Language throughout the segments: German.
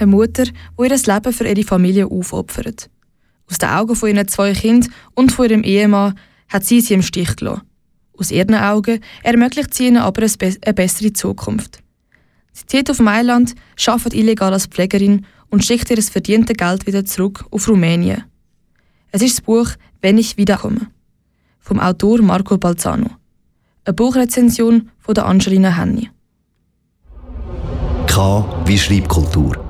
Eine Mutter, die ihr Leben für ihre Familie aufopfert. Aus den Augen von ihren zwei Kindern und von ihrem Ehemann hat sie sie im Stich gelassen. Aus ihren Augen ermöglicht sie ihnen aber eine bessere Zukunft. Sie zieht auf Mailand, arbeitet illegal als Pflegerin und schickt ihr das verdiente Geld wieder zurück auf Rumänien. Es ist das Buch Wenn ich wiederkomme vom Autor Marco Balzano. Eine Buchrezension von der Angelina Henny. K wie Schreibkultur.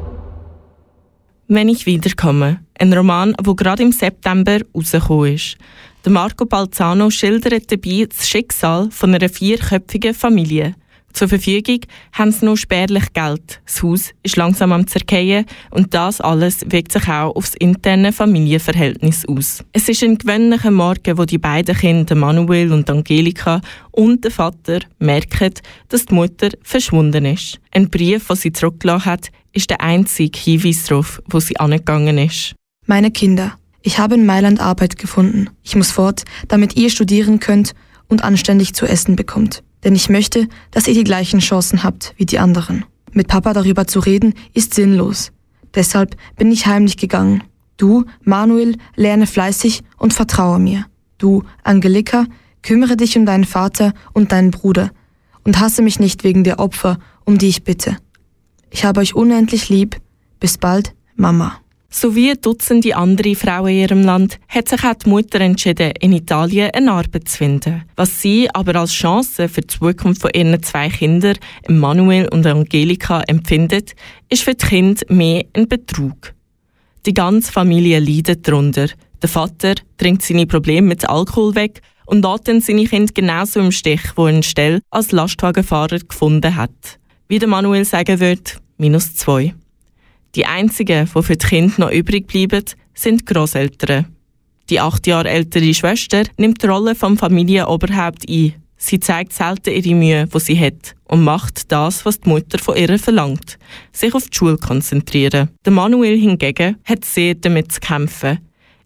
Wenn ich wiederkomme. Ein Roman, der gerade im September rausgekommen ist. Der Marco Balzano schildert dabei das Schicksal von einer vierköpfigen Familie. Zur Verfügung haben sie nur spärlich Geld. Das Haus ist langsam am Zerkehren und das alles wirkt sich auch aufs interne Familienverhältnis aus. Es ist ein gewöhnlicher Morgen, wo die beiden Kinder, Manuel und Angelika, und der Vater merken, dass die Mutter verschwunden ist. Ein Brief, den sie zurückgelassen hat, ist der einzige Hinweis darauf, wo sie angegangen ist. Meine Kinder, ich habe in Mailand Arbeit gefunden. Ich muss fort, damit ihr studieren könnt und anständig zu essen bekommt. Denn ich möchte, dass ihr die gleichen Chancen habt wie die anderen. Mit Papa darüber zu reden, ist sinnlos. Deshalb bin ich heimlich gegangen. Du, Manuel, lerne fleißig und vertraue mir. Du, Angelika, kümmere dich um deinen Vater und deinen Bruder und hasse mich nicht wegen der Opfer, um die ich bitte. Ich habe euch unendlich lieb. Bis bald, Mama. Sowie Dutzende andere Frauen in ihrem Land hat sich auch die Mutter entschieden, in Italien eine Arbeit zu finden. Was sie aber als Chance für die Zukunft von ihren zwei Kindern, Manuel und Angelika, empfindet, ist für die Kinder mehr ein Betrug. Die ganze Familie leidet darunter. Der Vater trinkt seine Probleme mit Alkohol weg und lässt dann seine Kinder genauso im Stich, wo er eine Stelle als Lastwagenfahrer gefunden hat. Wie der Manuel sagen wird, minus zwei. Die einzigen, die für die Kinder noch übrig bleiben, sind die Grosseltern. Die acht Jahre ältere Schwester nimmt die Rolle vom Familienoberhaupt ein. Sie zeigt selten ihre Mühe, die sie hat, und macht das, was die Mutter von ihr verlangt: sich auf die Schule konzentrieren. Der Manuel hingegen hat sehr damit zu kämpfen.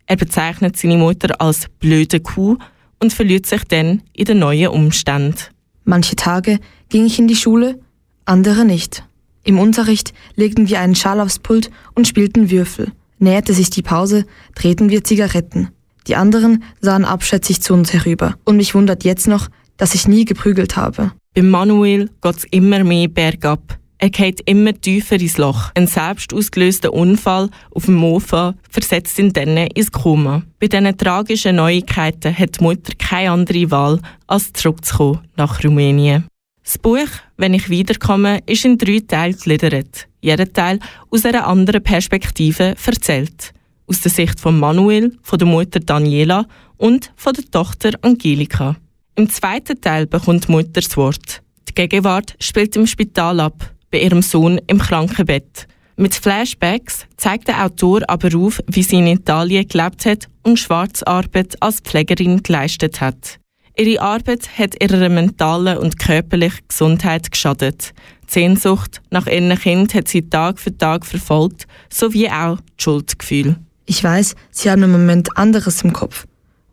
Er bezeichnet seine Mutter als blöde Kuh und verliert sich dann in den neuen Umständen. Manche Tage ging ich in die Schule, andere nicht. Im Unterricht legten wir einen Schal aufs Pult und spielten Würfel. Näherte sich die Pause, drehten wir Zigaretten. Die anderen sahen abschätzig zu uns herüber. Und mich wundert jetzt noch, dass ich nie geprügelt habe. Bei Manuel geht's immer mehr bergab. Er geht immer tiefer ins Loch. Ein selbst ausgelöster Unfall auf dem Mofa versetzt ihn dann ins Koma. Bei diesen tragischen Neuigkeiten hat die Mutter keine andere Wahl, als zurückzukommen nach Rumänien. Das Buch «Wenn ich wiederkomme» ist in drei Teile gegliedert. Jeder Teil aus einer anderen Perspektive erzählt. Aus der Sicht von Manuel, von der Mutter Daniela und von der Tochter Angelika. Im zweiten Teil bekommt die Mutter das Wort. Die Gegenwart spielt im Spital ab, bei ihrem Sohn im Krankenbett. Mit Flashbacks zeigt der Autor aber auf, wie sie in Italien gelebt hat und Schwarzarbeit als Pflegerin geleistet hat. Ihre Arbeit hat ihrer mentalen und körperlichen Gesundheit geschadet. Die Sehnsucht nach ihrem Kind hat sie Tag für Tag verfolgt, sowie auch das Schuldgefühl. Ich weiß, Sie haben im Moment anderes im Kopf.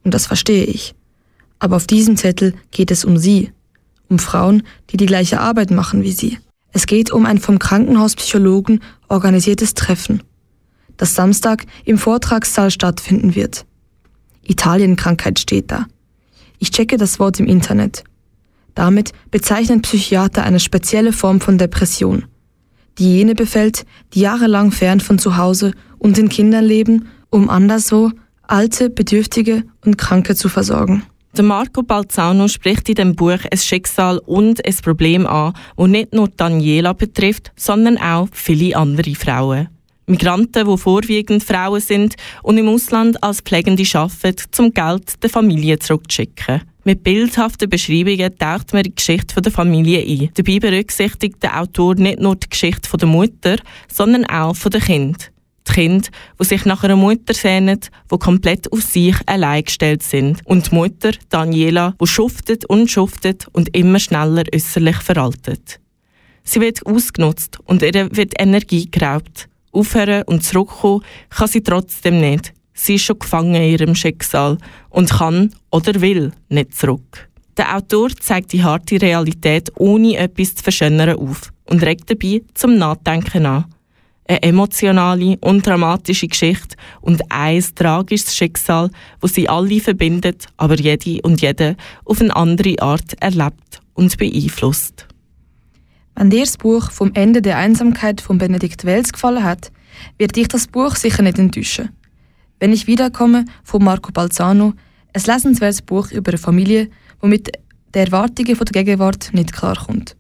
Und das verstehe ich. Aber auf diesem Zettel geht es um Sie. Um Frauen, die die gleiche Arbeit machen wie Sie. Es geht um ein vom Krankenhauspsychologen organisiertes Treffen, das Samstag im Vortragssaal stattfinden wird. Italienkrankheit steht da. Ich checke das Wort im Internet. Damit bezeichnen Psychiater eine spezielle Form von Depression, die jene befällt, die jahrelang fern von zu Hause und den Kindern leben, um anderswo alte, bedürftige und Kranke zu versorgen. Der Marco Balzano spricht in dem Buch ein Schicksal und ein Problem an, das nicht nur Daniela betrifft, sondern auch viele andere Frauen. Migranten, die vorwiegend Frauen sind und im Ausland als Pflegende arbeiten, zum Geld der Familie zurückzuschicken. Mit bildhaften Beschreibungen taucht man die Geschichte der Familie ein. Dabei berücksichtigt der Autor nicht nur die Geschichte der Mutter, sondern auch der Kind. Die Kinder, die sich nach einer Mutter sehnen, die komplett auf sich allein gestellt sind. Und die Mutter, Daniela, die schuftet und schuftet und immer schneller äußerlich veraltet. Sie wird ausgenutzt und ihr wird Energie geraubt. Aufhören und zurückkommen kann sie trotzdem nicht. Sie ist schon gefangen in ihrem Schicksal und kann oder will nicht zurück. Der Autor zeigt die harte Realität ohne etwas zu verschönern auf und regt dabei zum Nachdenken an. Eine emotionale und dramatische Geschichte und ein tragisches Schicksal, wo sie alle verbindet, aber jede und jede auf eine andere Art erlebt und beeinflusst. Wenn dir das Buch vom Ende der Einsamkeit von Benedikt Wells gefallen hat, wird dich das Buch sicher nicht enttäuschen. Wenn ich wiederkomme von Marco Balzano, ein lesenswertes Buch über eine Familie, die mit den Erwartungen der Gegenwart nicht klarkommt.